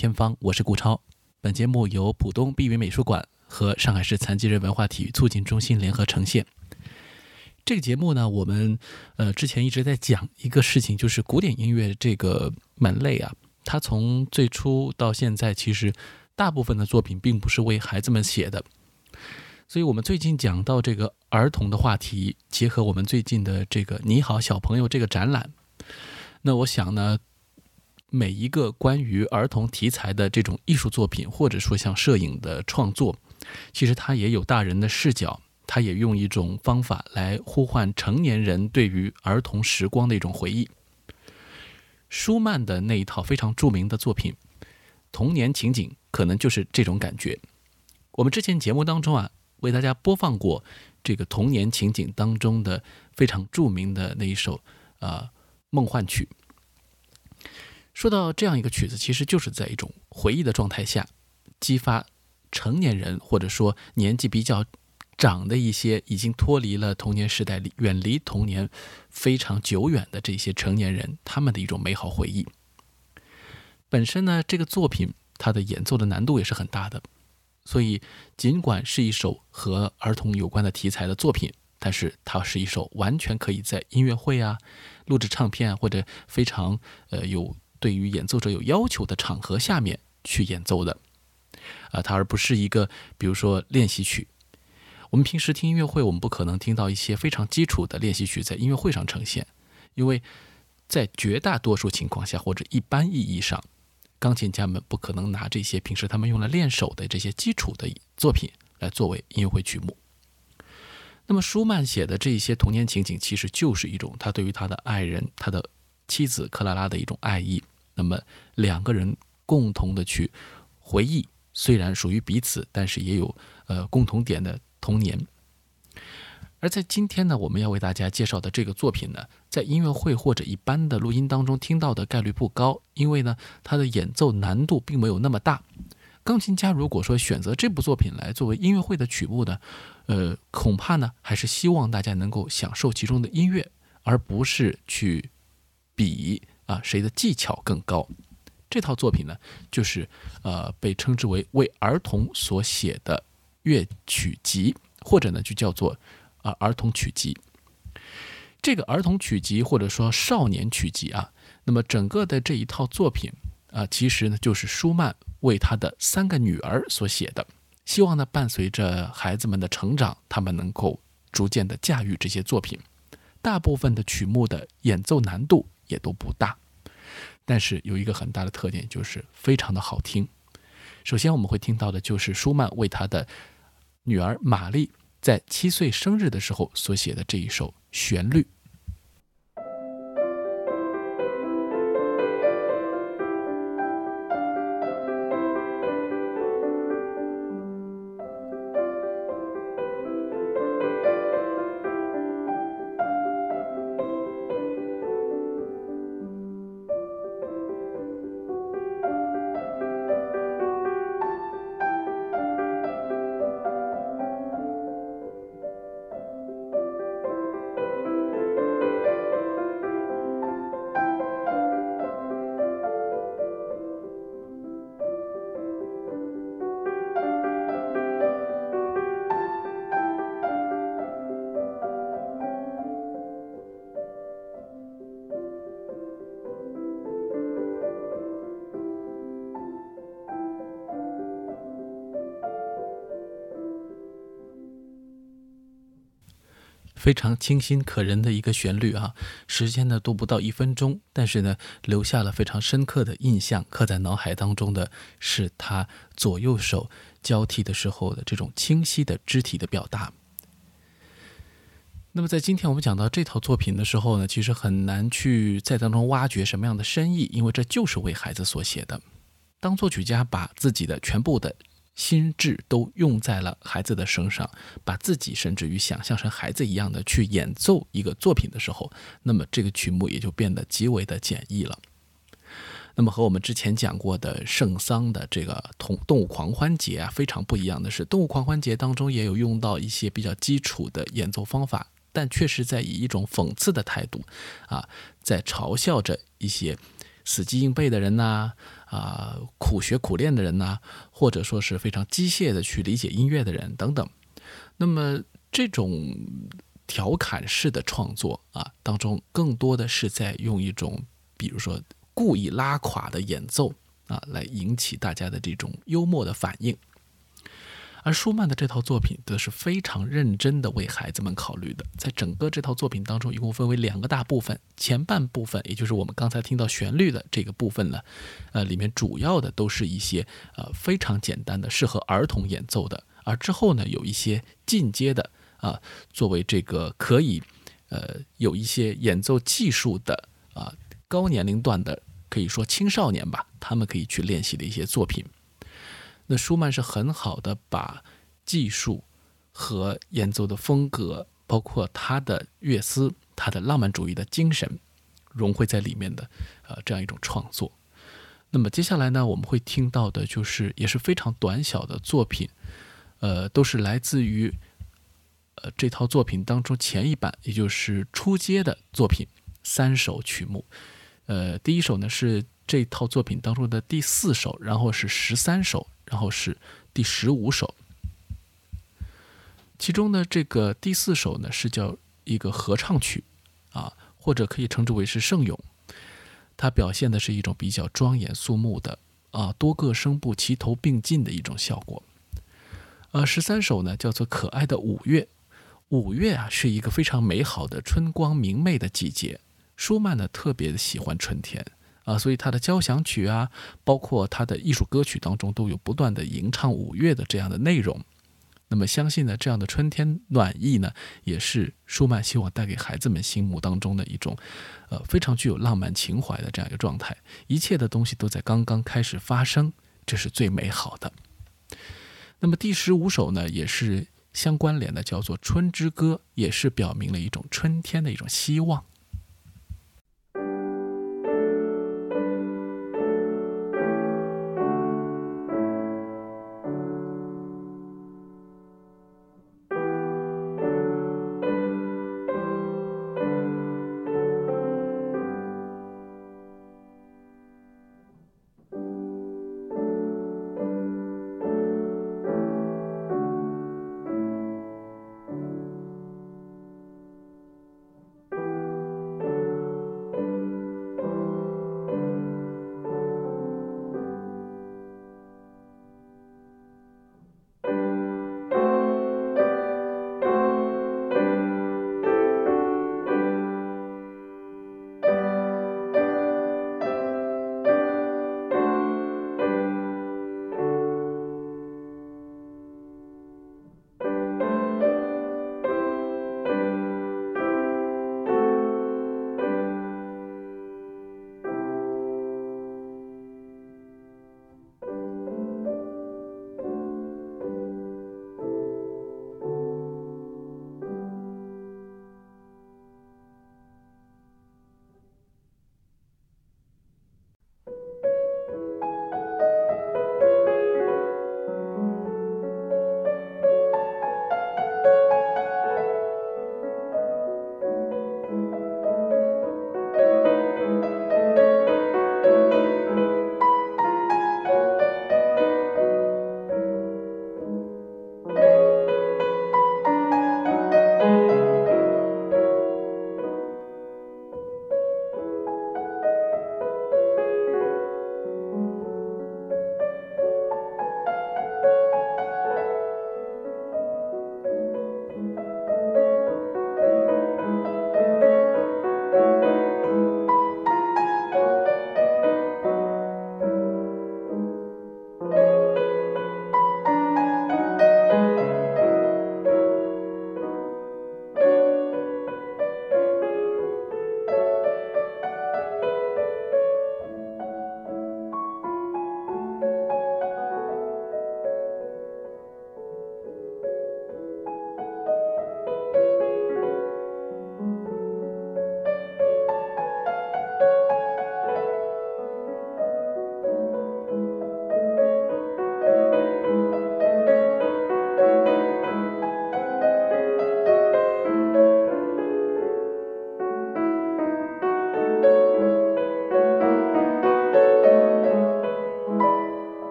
天方，我是顾超。本节目由浦东碧云美术馆和上海市残疾人文化体育促进中心联合呈现。这个节目呢，我们呃之前一直在讲一个事情，就是古典音乐这个门类啊，它从最初到现在，其实大部分的作品并不是为孩子们写的。所以我们最近讲到这个儿童的话题，结合我们最近的这个“你好，小朋友”这个展览，那我想呢。每一个关于儿童题材的这种艺术作品，或者说像摄影的创作，其实它也有大人的视角，它也用一种方法来呼唤成年人对于儿童时光的一种回忆。舒曼的那一套非常著名的作品《童年情景》，可能就是这种感觉。我们之前节目当中啊，为大家播放过这个《童年情景》当中的非常著名的那一首啊梦幻曲。说到这样一个曲子，其实就是在一种回忆的状态下，激发成年人或者说年纪比较长的一些已经脱离了童年时代、远离童年非常久远的这些成年人，他们的一种美好回忆。本身呢，这个作品它的演奏的难度也是很大的，所以尽管是一首和儿童有关的题材的作品，但是它是一首完全可以在音乐会啊、录制唱片啊或者非常呃有。对于演奏者有要求的场合下面去演奏的，啊，它而不是一个比如说练习曲。我们平时听音乐会，我们不可能听到一些非常基础的练习曲在音乐会上呈现，因为在绝大多数情况下或者一般意义上，钢琴家们不可能拿这些平时他们用来练手的这些基础的作品来作为音乐会曲目。那么舒曼写的这些童年情景，其实就是一种他对于他的爱人，他的。妻子克拉拉的一种爱意，那么两个人共同的去回忆，虽然属于彼此，但是也有呃共同点的童年。而在今天呢，我们要为大家介绍的这个作品呢，在音乐会或者一般的录音当中听到的概率不高，因为呢，它的演奏难度并没有那么大。钢琴家如果说选择这部作品来作为音乐会的曲目呢，呃，恐怕呢还是希望大家能够享受其中的音乐，而不是去。比啊，谁的技巧更高？这套作品呢，就是呃，被称之为为儿童所写的乐曲集，或者呢，就叫做啊儿童曲集。这个儿童曲集或者说少年曲集啊，那么整个的这一套作品啊，其实呢，就是舒曼为他的三个女儿所写的，希望呢，伴随着孩子们的成长，他们能够逐渐的驾驭这些作品。大部分的曲目的演奏难度。也都不大，但是有一个很大的特点，就是非常的好听。首先我们会听到的就是舒曼为他的女儿玛丽在七岁生日的时候所写的这一首旋律。非常清新可人的一个旋律啊，时间呢都不到一分钟，但是呢留下了非常深刻的印象，刻在脑海当中的是他左右手交替的时候的这种清晰的肢体的表达。那么在今天我们讲到这套作品的时候呢，其实很难去在当中挖掘什么样的深意，因为这就是为孩子所写的。当作曲家把自己的全部的。心智都用在了孩子的身上，把自己甚至于想象成孩子一样的去演奏一个作品的时候，那么这个曲目也就变得极为的简易了。那么和我们之前讲过的圣桑的这个同动物狂欢节啊非常不一样的是，动物狂欢节当中也有用到一些比较基础的演奏方法，但却是在以一种讽刺的态度啊，在嘲笑着一些死记硬背的人呐，啊苦学苦练的人呐，或者说是非常机械的去理解音乐的人等等。那么这种调侃式的创作啊，当中更多的是在用一种，比如说故意拉垮的演奏啊，来引起大家的这种幽默的反应。而舒曼的这套作品则是非常认真的为孩子们考虑的。在整个这套作品当中，一共分为两个大部分。前半部分，也就是我们刚才听到旋律的这个部分呢，呃，里面主要的都是一些呃非常简单的、适合儿童演奏的。而之后呢，有一些进阶的啊，作为这个可以呃有一些演奏技术的啊高年龄段的，可以说青少年吧，他们可以去练习的一些作品。那舒曼是很好的把技术和演奏的风格，包括他的乐思、他的浪漫主义的精神融汇在里面的，呃，这样一种创作。那么接下来呢，我们会听到的就是也是非常短小的作品，呃，都是来自于呃这套作品当中前一版，也就是初阶的作品三首曲目。呃，第一首呢是这套作品当中的第四首，然后是十三首。然后是第十五首，其中呢，这个第四首呢是叫一个合唱曲，啊，或者可以称之为是圣咏，它表现的是一种比较庄严肃穆的啊，多个声部齐头并进的一种效果。呃，十三首呢叫做可爱的五月，五月啊是一个非常美好的春光明媚的季节，舒曼呢特别的喜欢春天。啊，所以他的交响曲啊，包括他的艺术歌曲当中，都有不断的吟唱五月的这样的内容。那么，相信呢，这样的春天暖意呢，也是舒曼希望带给孩子们心目当中的一种，呃，非常具有浪漫情怀的这样一个状态。一切的东西都在刚刚开始发生，这是最美好的。那么第十五首呢，也是相关联的，叫做《春之歌》，也是表明了一种春天的一种希望。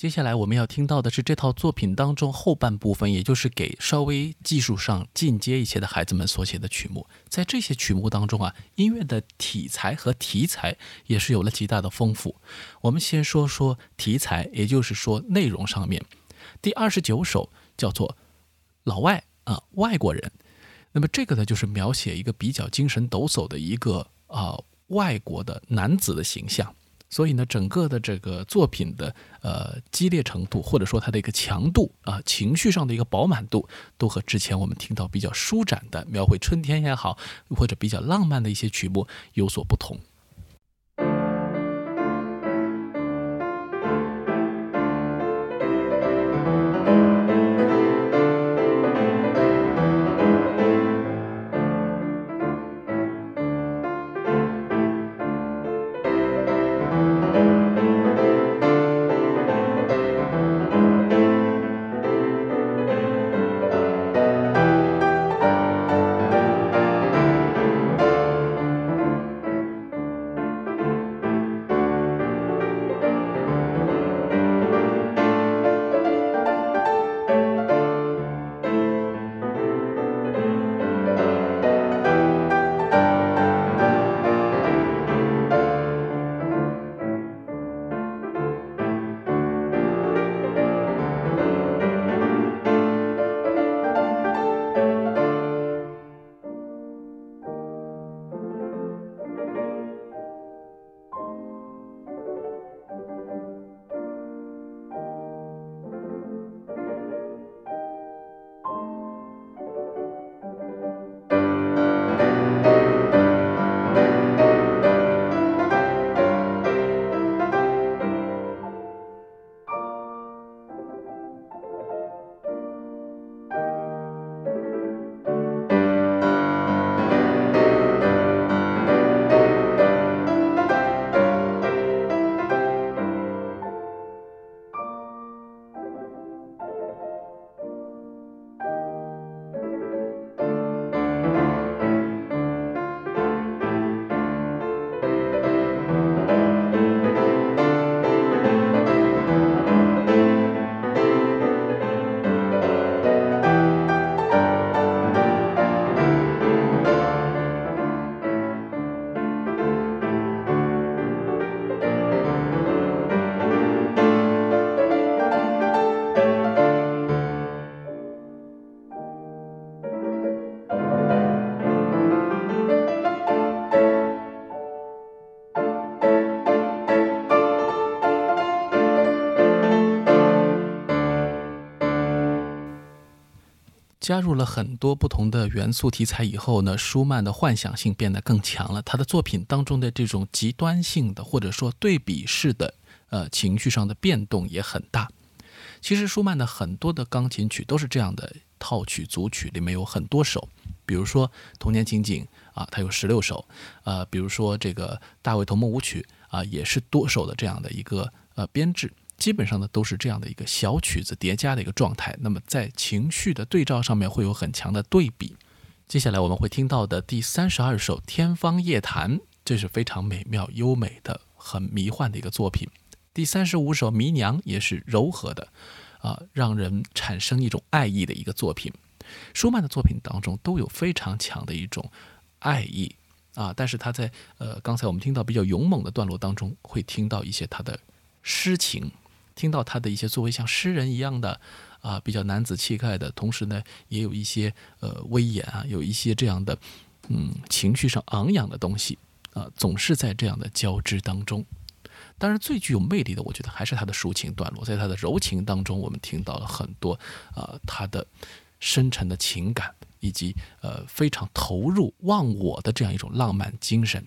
接下来我们要听到的是这套作品当中后半部分，也就是给稍微技术上进阶一些的孩子们所写的曲目。在这些曲目当中啊，音乐的题材和题材也是有了极大的丰富。我们先说说题材，也就是说内容上面。第二十九首叫做《老外》啊，外国人。那么这个呢，就是描写一个比较精神抖擞的一个啊外国的男子的形象。所以呢，整个的这个作品的呃激烈程度，或者说它的一个强度啊，情绪上的一个饱满度，都和之前我们听到比较舒展的描绘春天也好，或者比较浪漫的一些曲目有所不同。加入了很多不同的元素题材以后呢，舒曼的幻想性变得更强了。他的作品当中的这种极端性的或者说对比式的呃情绪上的变动也很大。其实舒曼的很多的钢琴曲都是这样的套曲组曲，里面有很多首，比如说《童年情景》啊，它有十六首，呃，比如说这个《大卫童梦舞曲》啊，也是多首的这样的一个呃编制。基本上呢都是这样的一个小曲子叠加的一个状态，那么在情绪的对照上面会有很强的对比。接下来我们会听到的第三十二首《天方夜谭》，这是非常美妙优美的、很迷幻的一个作品。第三十五首《迷娘》也是柔和的，啊，让人产生一种爱意的一个作品。舒曼的作品当中都有非常强的一种爱意啊，但是他在呃刚才我们听到比较勇猛的段落当中，会听到一些他的诗情。听到他的一些作为像诗人一样的啊，比较男子气概的，同时呢，也有一些呃威严啊，有一些这样的嗯情绪上昂扬的东西啊，总是在这样的交织当中。当然，最具有魅力的，我觉得还是他的抒情段落，在他的柔情当中，我们听到了很多啊他的深沉的情感，以及呃非常投入忘我的这样一种浪漫精神。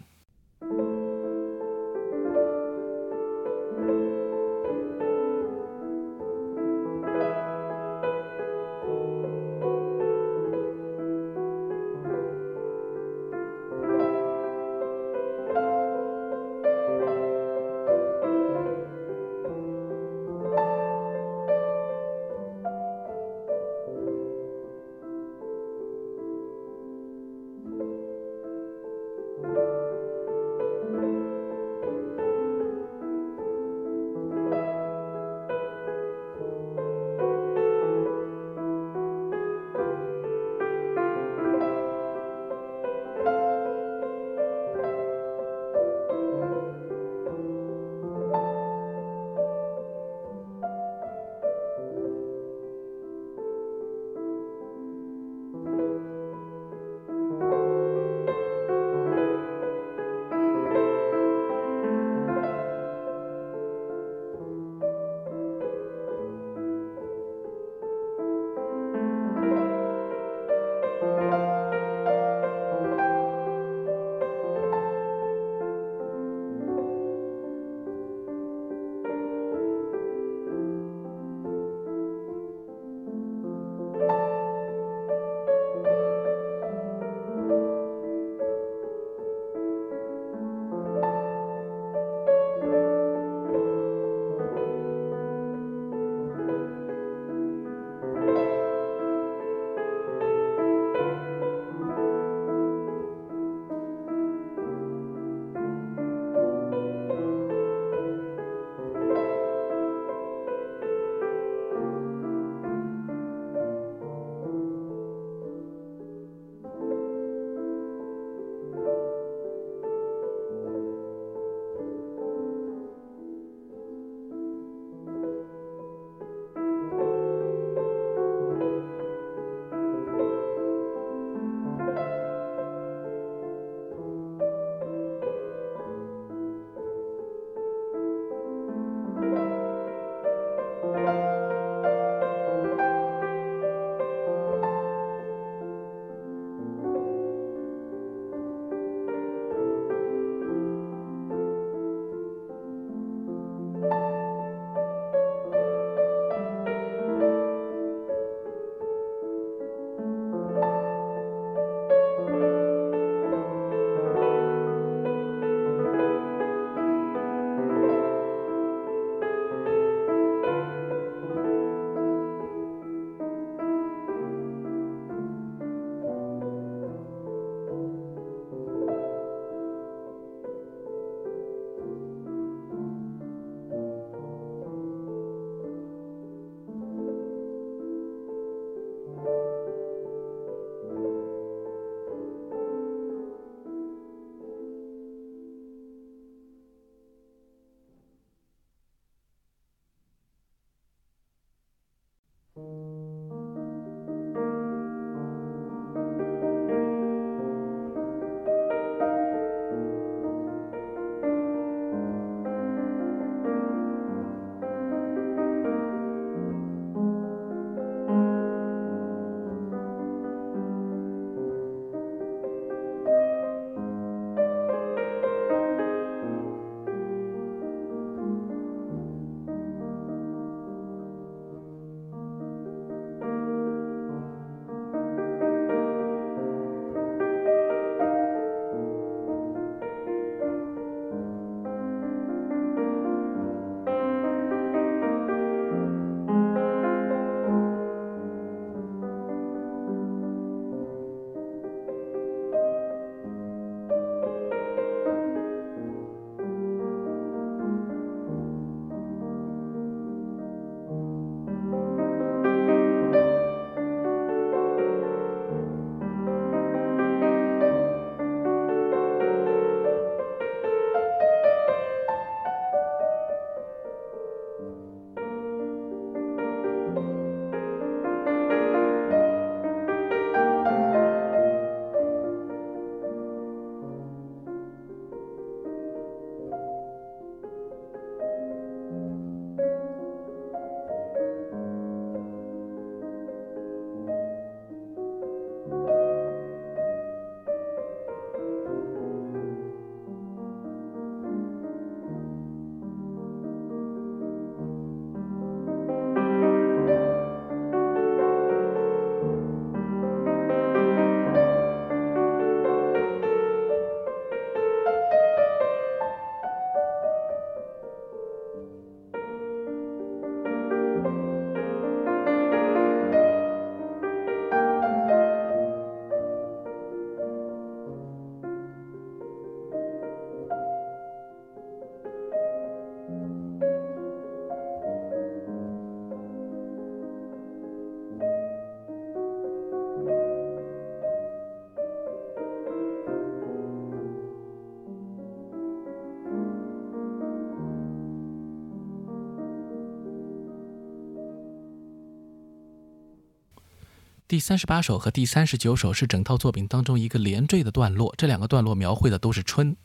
第三十八首和第三十九首是整套作品当中一个连缀的段落，这两个段落描绘的都是春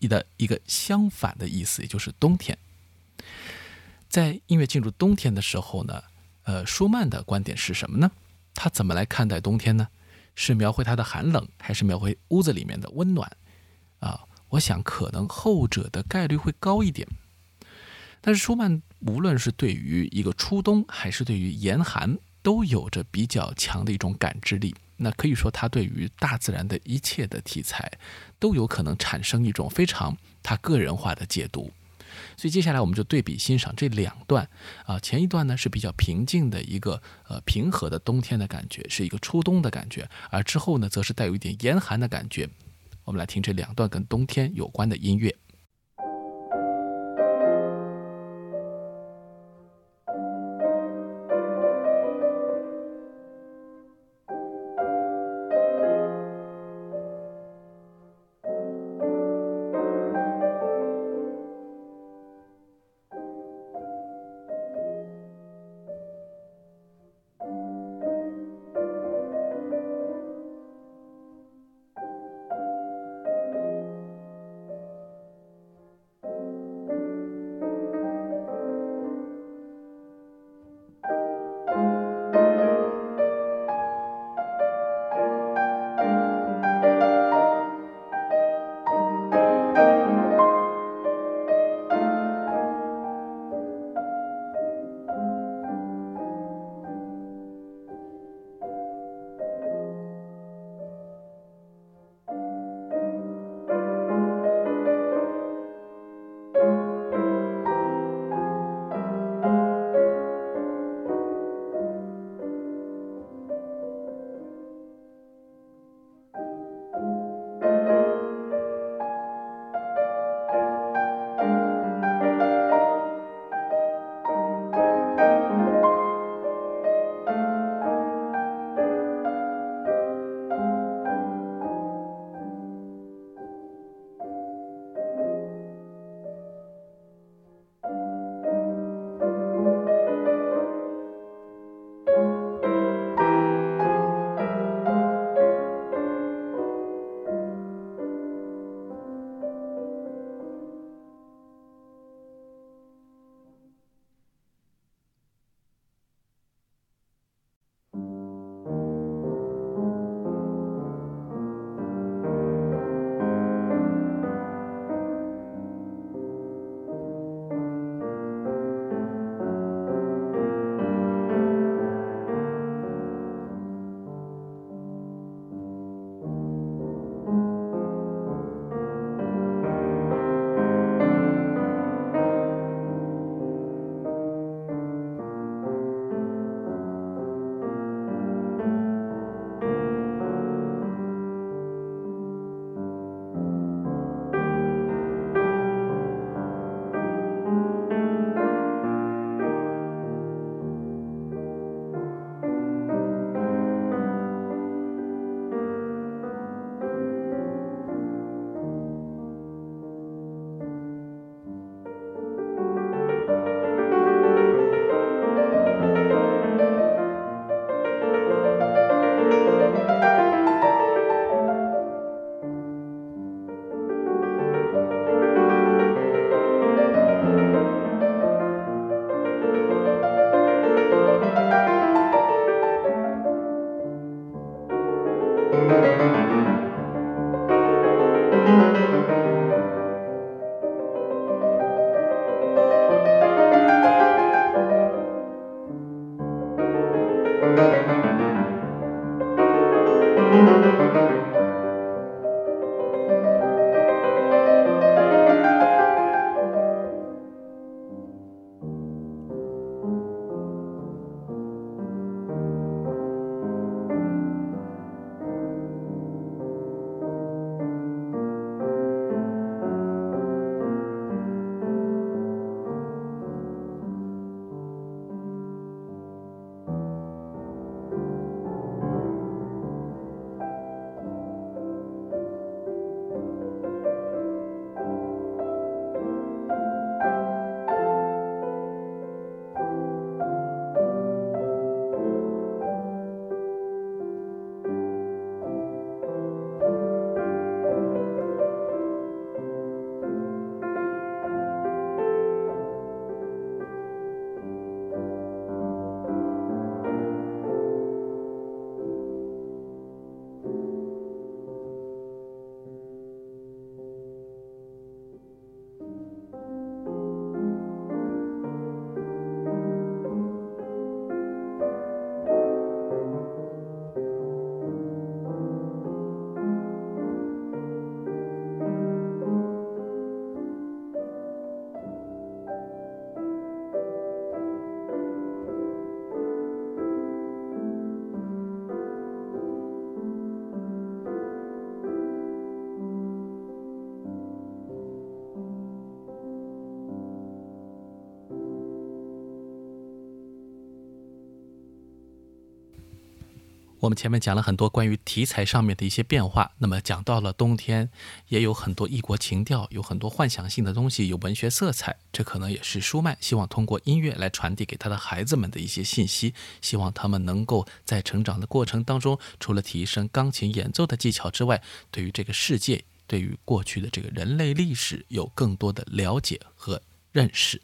的一个相反的意思，也就是冬天。在音乐进入冬天的时候呢，呃，舒曼的观点是什么呢？他怎么来看待冬天呢？是描绘它的寒冷，还是描绘屋子里面的温暖？啊，我想可能后者的概率会高一点。但是舒曼无论是对于一个初冬，还是对于严寒，都有着比较强的一种感知力。那可以说，他对于大自然的一切的题材，都有可能产生一种非常他个人化的解读。所以接下来我们就对比欣赏这两段啊，前一段呢是比较平静的一个呃平和的冬天的感觉，是一个初冬的感觉，而之后呢则是带有一点严寒的感觉。我们来听这两段跟冬天有关的音乐。我们前面讲了很多关于题材上面的一些变化，那么讲到了冬天，也有很多异国情调，有很多幻想性的东西，有文学色彩，这可能也是舒曼希望通过音乐来传递给他的孩子们的一些信息，希望他们能够在成长的过程当中，除了提升钢琴演奏的技巧之外，对于这个世界，对于过去的这个人类历史有更多的了解和认识。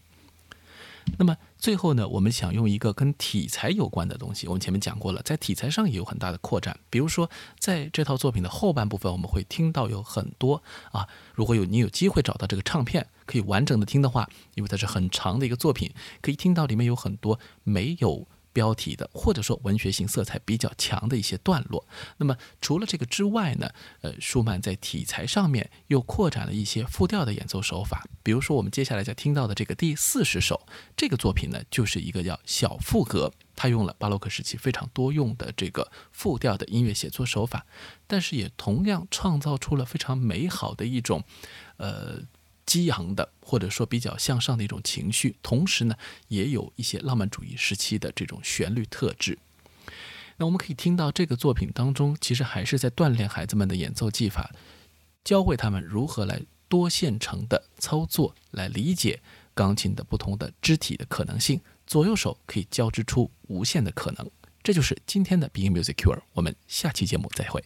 那么最后呢，我们想用一个跟题材有关的东西。我们前面讲过了，在题材上也有很大的扩展。比如说，在这套作品的后半部分，我们会听到有很多啊，如果有你有机会找到这个唱片，可以完整的听的话，因为它是很长的一个作品，可以听到里面有很多没有。标题的，或者说文学性色彩比较强的一些段落。那么除了这个之外呢，呃，舒曼在题材上面又扩展了一些复调的演奏手法。比如说我们接下来要听到的这个第四十首，这个作品呢，就是一个叫小赋格，他用了巴洛克时期非常多用的这个复调的音乐写作手法，但是也同样创造出了非常美好的一种，呃。激昂的，或者说比较向上的一种情绪，同时呢，也有一些浪漫主义时期的这种旋律特质。那我们可以听到这个作品当中，其实还是在锻炼孩子们的演奏技法，教会他们如何来多线程的操作，来理解钢琴的不同的肢体的可能性，左右手可以交织出无限的可能。这就是今天的 Being Music Cure，我们下期节目再会。